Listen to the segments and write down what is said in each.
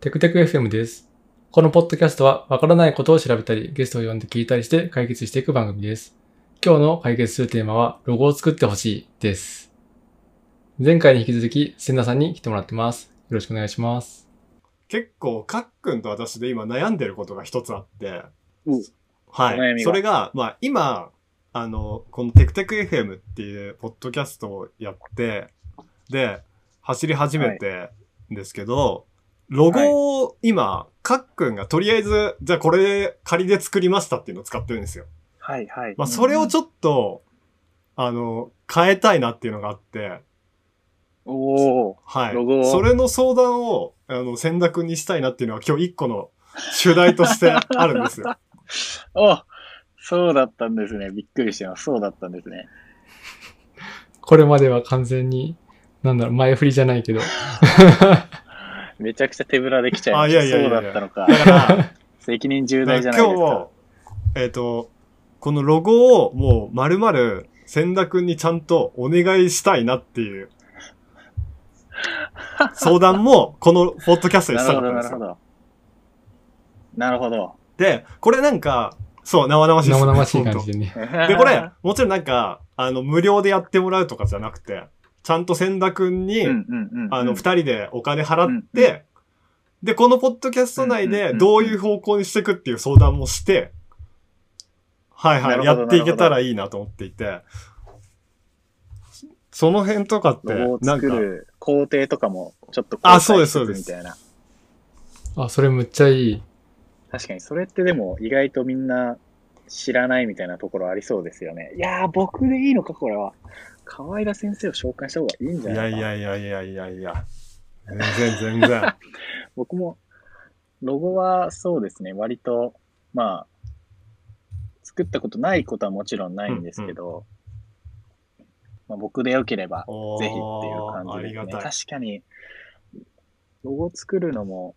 テクテク FM です。このポッドキャストはわからないことを調べたり、ゲストを呼んで聞いたりして解決していく番組です。今日の解決するテーマは、ロゴを作ってほしいです。前回に引き続き、千田さんに来てもらってます。よろしくお願いします。結構、かっくんと私で今悩んでることが一つあって、うんはい。それが、まあ今、あの、このテクテク FM っていうポッドキャストをやって、で、走り始めてんですけど、ロゴを今、かっくんがとりあえず、じゃあこれ仮で作りましたっていうのを使ってるんですよ。はいはい。まあそれをちょっょっと、あの、変えたいなっていうのがあって、と。おー。はい。ロゴをそれの相談を、あの、千田くんにしたいなっていうのは今日一個の主題としてあるんですよ。あそうだったんですね。びっくりしてます。そうだったんですね。これまでは完全に、なんだろう、前振りじゃないけど。めちゃくちゃ手ぶらできちゃいました。やいやいやいやそうだったのか。だから、責任重大じゃないですか。今日、えっ、と、このロゴをもう丸々千田くんにちゃんとお願いしたいなっていう 相談もこのポッドキャストになるほど、したかったんですよ。なるほど。なるほど。で、これなんか、そう、生々しいです生々しい感じでね。で、これ、もちろんなんか、あの、無料でやってもらうとかじゃなくて、ちゃんと千田くんに、あの、二人でお金払っうんて、で、このポッドキャスト内でどういう方向にしていくっていう相談もして、はいはい、やっていけたらいいなと思っていて、その辺とかってなんか、作る工程とかもちょっとあそうですそうですみたいな。あ、それむっちゃいい。確かに、それってでも意外とみんな知らないみたいなところありそうですよね。いやー、僕でいいのか、これは。河平先生を紹介した方がいいんじゃいないかな。やいやいやいやいやいや、全然全然。僕も、ロゴはそうですね、割と、まあ、作ったことないことはもちろんないんですけど、まあ、僕でよければ、ぜひっていう感じですね。確かに、ロゴ作るのも、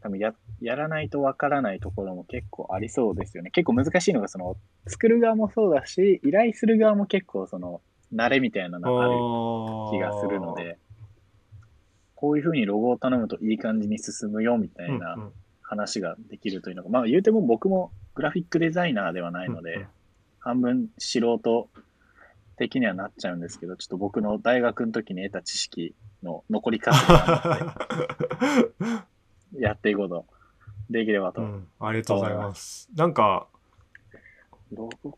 多分や、やらないとわからないところも結構ありそうですよね。結構難しいのが、その、作る側もそうだし、依頼する側も結構、その、慣れみたいなのがある気がするので、こういうふうにロゴを頼むといい感じに進むよみたいなうんうん。話ができるというのが、まあ言うても僕もグラフィックデザイナーではないので、うんうん。半分素人的にはなっちゃうんですけど、ちょっと僕の大学の時に得た知識の残り方が やっていこうとできればと。うん、ありがとうございます。なんか、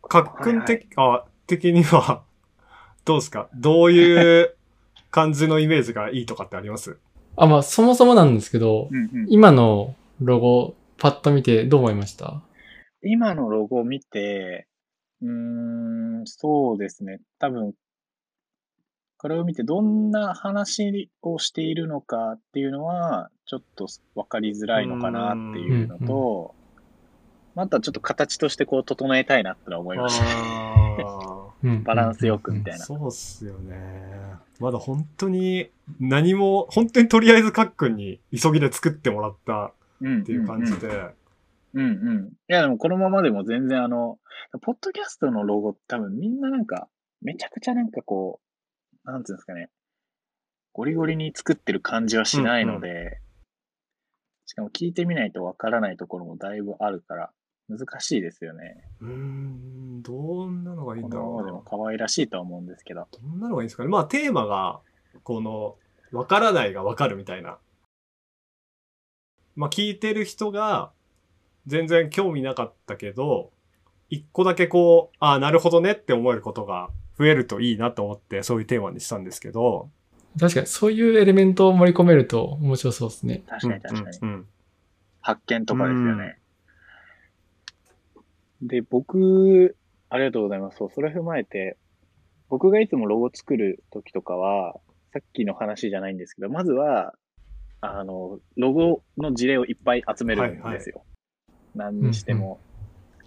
か。っくんはいはい。的、あ、的には、どうですか？どういう感じのイメージがいいとかってあります？あ、まあ、そもそもなんですけど、うんうん。今のロゴ、パッと見てどう思いました？今のロゴを見て、うーん、そうですね。多分、これを見てどんな話をしているのかっていうのは、ちょっと分かりづらいのかなっていうのと、またちょっと形としてこう整えたいなってのは思いました。バランスよくみたいーな。そうっすよね。まだ本当に何も、本当にとりあえずかっくんに急ぎで作ってもらったうんっていう感じで。うんうん。いやでもこのままでも全然あの、ポッドキャストのロゴ多分みんななんか、めちゃくちゃなんかこう、なんていうんですかね、ゴリゴリに作ってる感じはしないので、しかも聞いてみないとわからないところもだいぶあるから、難しいですよね。うーん、どんなのがいいんだろうなでも可愛らしいとは思うんですけど。どんなのがいいんですかね。まあテーマが、この、わからないがわかるみたいな。まあ聞いてる人が、全然興味なかったけど、一個だけこう、ああ、なるほどねって思えることが増えるといいなと思って、そういうテーマにしたんですけど。確かに、そういうエレメントを盛り込めると面白そうですね。確かに確かに。うんうん発見とかですよね。で、僕、ありがとうございます。そう、それを踏まえて、僕がいつもロゴ作るときとかは、さっきの話じゃないんですけど、まずは、あの、ロゴの事例をいっぱい集めるんですよ。何にしても。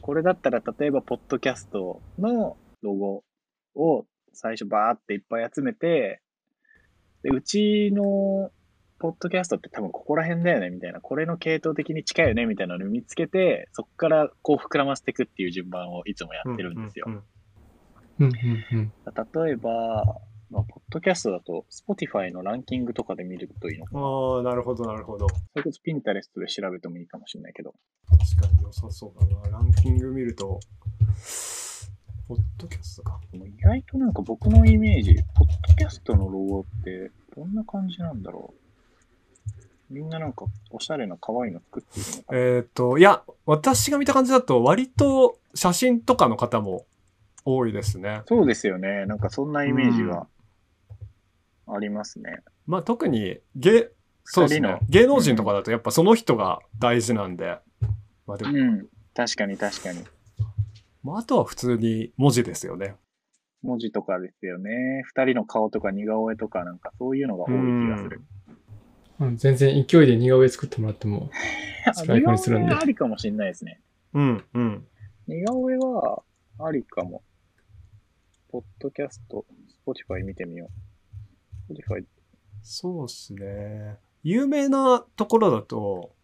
これだったら、例えば、ポッドキャストのロゴを最初バーっていっぱい集めて、で、うちのポッドキャストって多分ここら辺だよね、みたいな。これの系統的に近いよね、みたいなのを見つけて、そこからこう膨らませていくっていう順番をいつもやってるんですよ。うんうんうんうんうん。例えば、まあ、ポッドキャストだと、Spotify のランキングとかで見るといいのかな。ああ、なるほど、なるほど。それこそ Pinterest で調べてもいいかもしれないけど。確かに良さそうだな。ランキング見ると、ポッドキャストか。意外となんか僕のイメージ、ポッドキャストのロゴってどんな感じなんだろう。みんななんかおしゃれな可愛いの作っているのかな？えっ、と、いや、私が見た感じだと、割と写真とかの方も多いですね。そうですよね。なんかそんなイメージはありますね。まあ特に芸、そうです。ね芸能人とかだとやっぱその人が大事なんで。まあでも、うん。確かに確かに。まああとは普通に文字ですよね。文字とかですよね。二人の顔とか似顔絵とかなんかそういうのが多い気がする。うん全然勢いで似顔絵作ってもらっても、スライドにするんで似顔絵ありかもしれないですね。うん、うん。似顔絵はありかも。ポッドキャスト、Spotify 見てみよう。Spotify、そうですね。有名なところだと、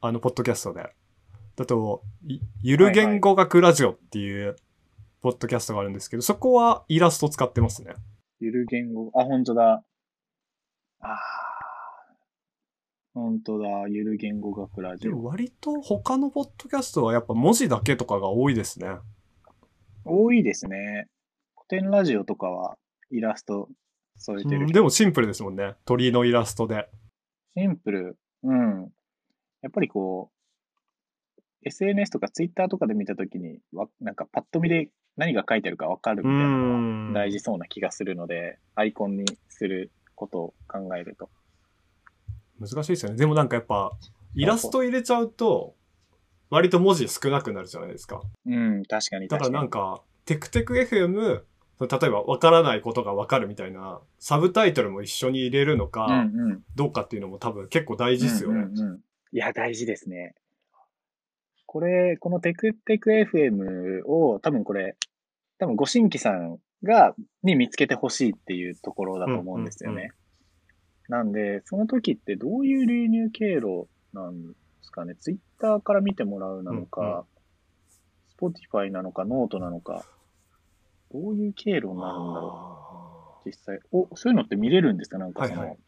あの、ポッドキャストで。だと、いゆる言語学ラジオっていう、ポッドキャストがあるんですけど、そこはイラスト使ってますね。ゆる言語、あ、本当だ。ああ。本当だ。ゆる言語学ラジオ。割と他のポッドキャストはやっぱ文字だけとかが多いですね。多いですね。古典ラジオとかはイラスト添えてる。うんでもシンプルですもんね。鳥のイラストで。シンプル。うん。やっぱりこう、SNS とか Twitter とかで見たときに、わなんかパッと見で何が書いてあるかわかるみたいなのが大事そうな気がするので、アイコンにすることを考えると。難しいですよね。でもなんかやっぱ、イラスト入れちゃうと、割と文字少なくなるじゃないですか。うん、確かにだか。らなんか、テクテク FM、例えば分からないことが分かるみたいな、サブタイトルも一緒に入れるのか、うんうん。どうかっていうのも多分結構大事ですよね。うんうんうんいや、大事ですね。これ、このテクテク FM を多分これ、多分ご新規さんが、に見つけてほしいっていうところだと思うんですよね。なんで、その時ってどういう流入経路なんですかね？ツイッターから見てもらうなのか、Spotify なのか、ノートなのか、どういう経路になるんだろう？実際。お、そういうのって見れるんですか？なんかその、はいはい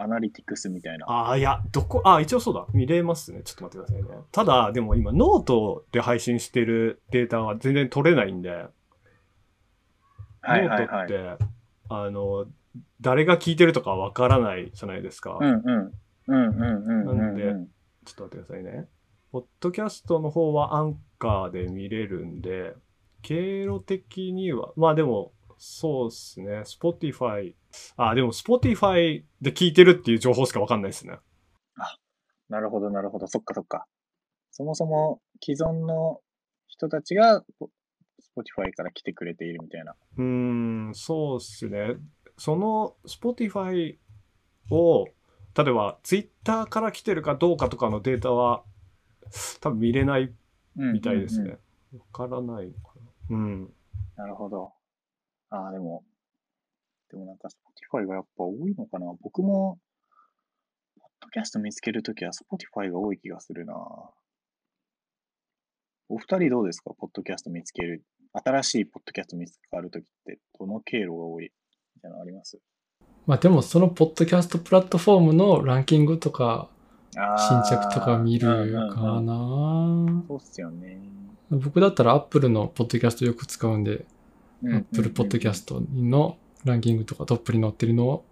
アナリティクスみたいな。ああ、いや、どこ、あ、一応そうだ。見れますね。ちょっと待ってくださいね。ただ、でも今、ノートで配信してるデータは全然取れないんで、はいはいはい。ノートって、あの、誰が聞いてるとかわからないじゃないですか。うんうん。うんうんうんうんなんでうん。ちょっと待ってくださいね。ポッドキャストの方はアンカーで見れるんで、経路的には、まあでも、そうですね。Spotify、あ、でも Spotify で聞いてるっていう情報しかわかんないですね。なるほどなるほど。そっかそっか。そもそも既存の人たちが、ポ Spotify から来てくれているみたいな。うーん、そうですね。その Spotify を、例えば Twitter から来てるかどうかとかのデータは、多分見れないうんみたいですうんうんね。わからないのかな。うん。なるほど。ああ、でも、でもなんか Spotify がやっぱ多いのかな。僕も、ポッドキャスト見つけるときは Spotify が多い気がするな。お二人どうですか？ポッドキャスト見つける。新しいポッドキャスト見つかるときって、どの経路が多い？みたいなのあります？まあでもそのポッドキャストプラットフォームのランキングとか、新着とか見るかうんうんうんな。そうっすよね。僕だったら Apple のポッドキャストよく使うんで、Apple ポッドキャストのランキングとかトップに載ってるのを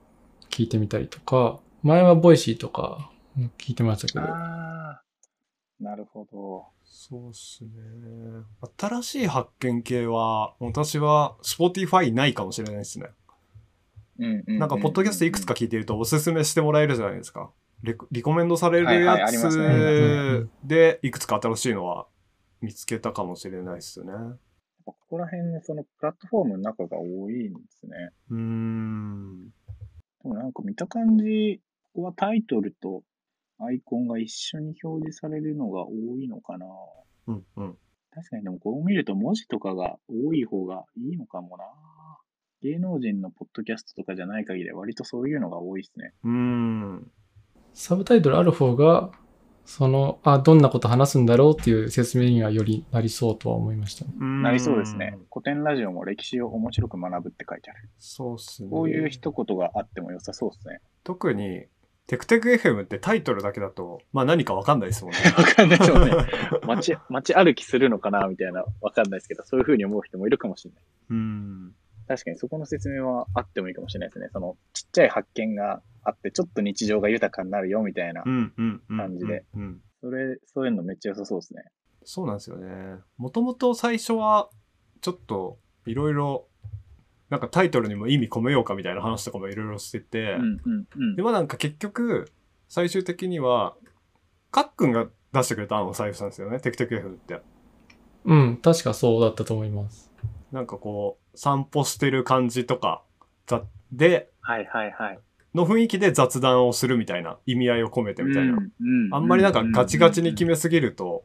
聞いてみたりとか、前は Voicyとかうん聞いてましたけど、ああ、なるほど。そうっすね。新しい発見系は、私は Spotify ないかもしれないですね。なんか、ポッドキャストいくつか聞いてるとおすすめしてもらえるじゃないですか。レコリコメンドされるやつで、いくつか新しいのは見つけたかもしれないですね。ここら辺のそのプラットフォームの中が多いんですね。うーん。でもなんか見た感じはタイトルとアイコンが一緒に表示されるのが多いのかな。うんうん。確かにでもこう見ると文字とかが多い方がいいのかもな。芸能人のポッドキャストとかじゃない限りは割とそういうのが多いですね。うーん。サブタイトルある方がその、あ、どんなこと話すんだろうっていう説明にはよりなりそうとは思いましたね。なりそうですね。。古典ラジオも歴史を面白く学ぶって書いてある。そうっすね。こういう一言があっても良さそうですね。特に、テクテク FM ってタイトルだけだと、まあ何かわかんないですもんね。わかんないですよね。街、街歩きするのかなみたいな、わかんないですけど、そういう風に思う人もいるかもしれない。うん。確かにそこの説明はあってもいいかもしれないですね。その、ちっちゃい発見があって、ちょっと日常が豊かになるよみたいなう。んうんうん。感じで。うん。それ、そういうのめっちゃ良さそうですね。そうなんですよね。もともと最初は、ちょっと、いろいろ、なんかタイトルにも意味込めようかみたいな話とかもいろいろしてて、うんうんうんで。もなんか結局、最終的には、かっくんが出してくれた案を採用したんですよね、テクテク FM って。うん、確かそうだったと思います。なんかこう、散歩してる感じとか、ざで、はいはいはい。の雰囲気で雑談をするみたいな意味合いを込めてみたいな。うんうんあんまりなんかガチガチに決めめすぎると、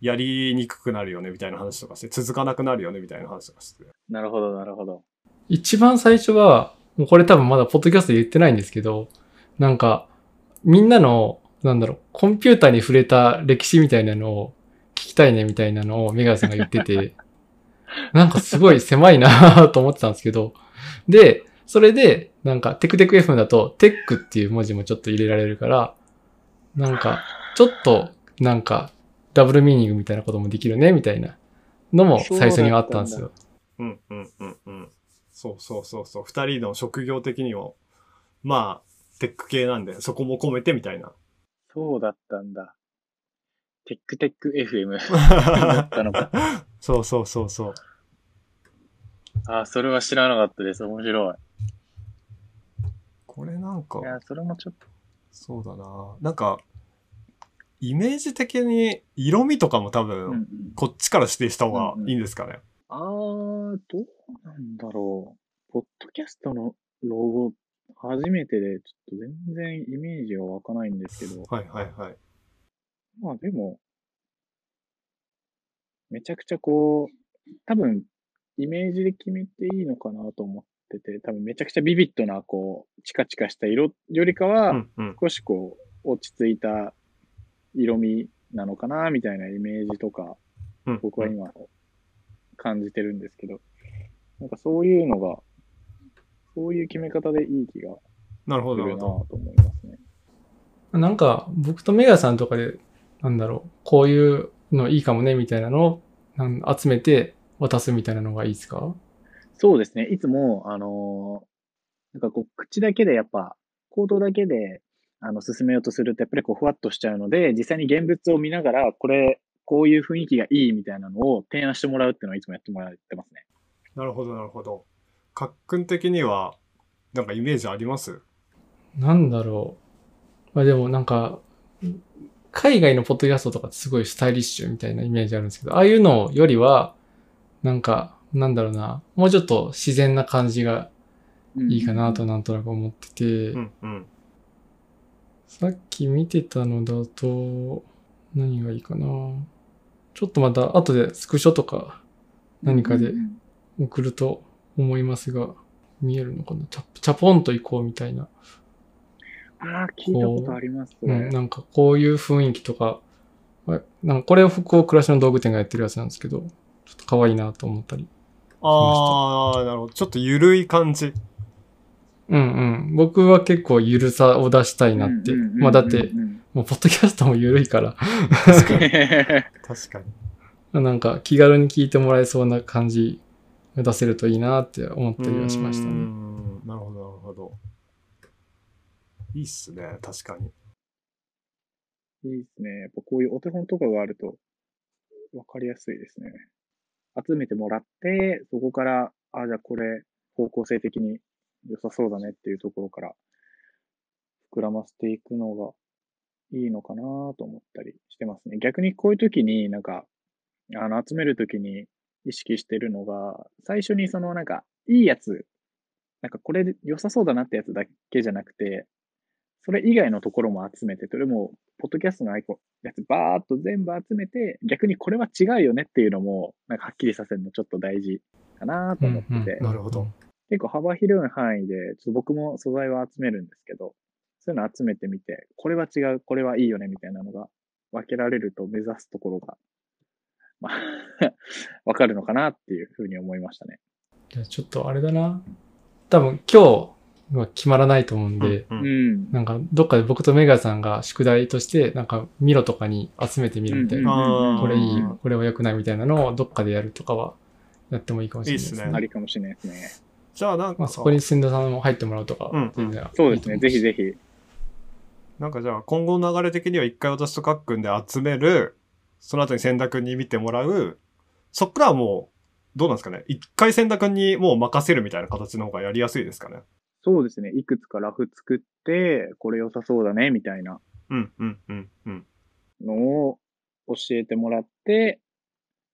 やりにくくなるよねみたいな話とかして、続かなくなるよねみたいな話とかして。なるほどなるほど。一番最初は、もうこれ多分まだポッドキャストで言ってないんですけど、なんか、みんなの、なんだろう、コンピューターに触れた歴史みたいなのを聞きたいねみたいなのをメガネさんが言ってて、なんかすごい狭いなと思ってたんですけど、で、それで、なんか、テクテク FM だと、テックっていう文字もちょっと入れられるから、なんか、ちょっと、なんか、ダブルミーニングみたいなこともできるね、みたいなのも最初にはあったんですよ。うんうんうんうん。そうそうそうそう。二人の職業的にも、まあ、テック系なんで、そこも込めてみたいな。そうだったんだ。テックテック FM だったのか。そうそうそうそう。あ、それは知らなかったです。面白い。これなんかい、や、それもちょっと、そうだな。なんか、イメージ的に色味とかも多分、うんうん、こっちから指定した方がいいんですかね。あー、どうなんだろう。ポッドキャストのロゴ、初めてで、ちょっと全然イメージが湧かないんですけど、はいはいはい。まあでも、めちゃくちゃこう、多分、イメージで決めていいのかなと思ってて、多分めちゃくちゃビビッドな、こう、チカチカした色よりかは。少しこう、落ち着いた色味なのかな、みたいなイメージとか、うん僕は今感じてるんですけど、なんかそういうのが、そういう決め方でいい気がなるほど、なするな。と思いますね。なんか、僕とメガさんとかで、なんだろう、こういうのいいかもね、みたいなのを集めて渡すみたいなのがいいですか？そうですね。いつも、あのーなんかこう、口だけでやっぱ、口頭だけで、あの、進めようとすると、やっぱりこう、ふわっとしちゃうので、実際に現物を見ながら、これ、こういう雰囲気がいいみたいなのを提案してもらうっていうのはいつもやってもらってますね。なるほど、なるほど。かっくん的には、なんかイメージあります？なんだろう。まあでもなんか、海外のポッドキャストとかってすごいスタイリッシュみたいなイメージあるんですけど、ああいうのよりは、なんか、なんだろうな、もうちょっと自然な感じがいいかなとなんとなく思ってて、うんうん。さっき見てたのだと、何がいいかな。ちょっとまた後でスクショとか何かで送ると思いますが、見えるのかなチャチャポンと行こうみたいな。ああ、聞いたことあります。それうん、なんかこういう雰囲気とか、あなんかこれを福岡暮らしの道具店がやってるやつなんですけど、ちょっと可愛いなと思ったり。あー、なるほど。ちょっとゆるい感じ。うんうん。僕は結構ゆるさを出したいなって。まあだって、もうポッドキャストもゆるいから、確かに。確かに。なんか気軽に聞いてもらえそうな感じが出せるといいなって思ったりはしましたね。んなるほど、なるほど。いいっすね、確かに。いいですね。やっぱこういうお手本とかがあると、わかりやすいですね。集めてもらって、そこから、あ、じゃあこれ、方向性的に良さそうだねっていうところから、膨らませていくのがいいのかなと思ったりしてますね。逆にこういう時になんか、あの、集める時に意識してるのが、最初にそのなんか、いいやつ、なんかこれで良さそうだなってやつだけじゃなくて、それ以外のところも集めて、それも、ポッドキャストのアイコン、やつバーっと全部集めて、逆にこれは違うよねっていうのも、なんかはっきりさせるのちょっと大事かなと思ってて、うんうんなるほど。結構幅広い範囲で、ちょっと僕も素材は集めるんですけど、そういうの集めてみて、これは違う、これはいいよねみたいなのが分けられると目指すところが、まあ、わかるのかなっていうふうに思いましたね。じゃあちょっとあれだな。多分今日は決まらないと思うんで。なんかどっかで僕とメガさんが宿題として、なんかミロとかに集めてみるみたいな。これいい、これは良くないみたいなのをどっかでやるとかはやってもいいかもしれないですね。いいっすねありかもしれないですね。じゃあなんかまあ、そこに千田さんも入ってもらうとか、うん全然そうですね。ぜひぜひ。なんかじゃあ今後の流れ的には一回私とかっくんで集める、その後に千田くんに見てもらう、そっからはもう、どうなんですかね一回千田くんにもう任せるみたいな形の方がやりやすいですかねそうですね。いくつかラフ作って、これ良さそうだね、みたいなうん、うん、うん、うん。のを教えてもらって、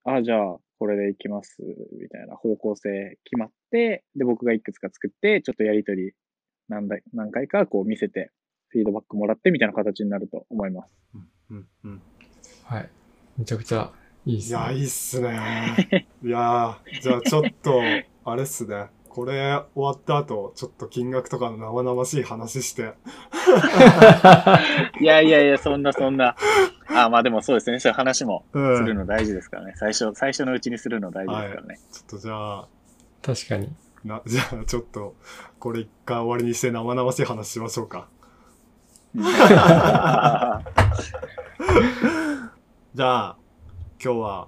あ、じゃあ、これでいきます、みたいな方向性決まって、で、僕がいくつか作って、ちょっとやりとり何台何回かこう見せて、フィードバックもらってみたいな形になると思います。うん、うん。はい。めちゃくちゃいいですね。いや、いいっすね。いやーじゃあちょっと、あれっすね。これ終わった後、ちょっと金額とかの生々しい話して。いやいやいや、そんなそんな。あ、まあでもそうですね。そういう話もうん。するの大事ですからね。最初、最初のうちにするの大事ですからね。ちょっとじゃあ、確かに。な、じゃあちょっと、これ一回終わりにして生々しい話しましょうか。じゃあ、今日は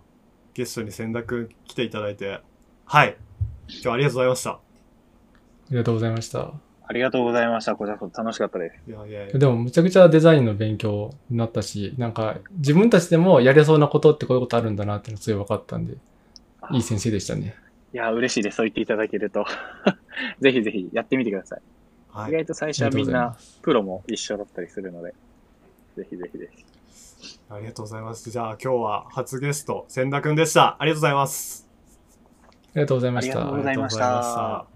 ゲストに千田くん来ていただいて、はい。今日はありがとうございました。ありがとうございました。ありがとうございました。こちらこそ楽しかったです。いやいやいやでも、むちゃくちゃデザインの勉強になったし、なんか、自分たちでもやれそうなことってこういうことあるんだなっていうのすごい分かったんで、いい先生でしたね。いや、嬉しいです。そう言っていただけると。ぜひぜひやってみてください。はい意。外と最初はみんなプロも一緒だったりするので、ぜひぜひぜひ。ありがとうございます。じゃあ今日は初ゲスト、千田くんでした。ありがとうございます。りがとう。ございましたありがとうございました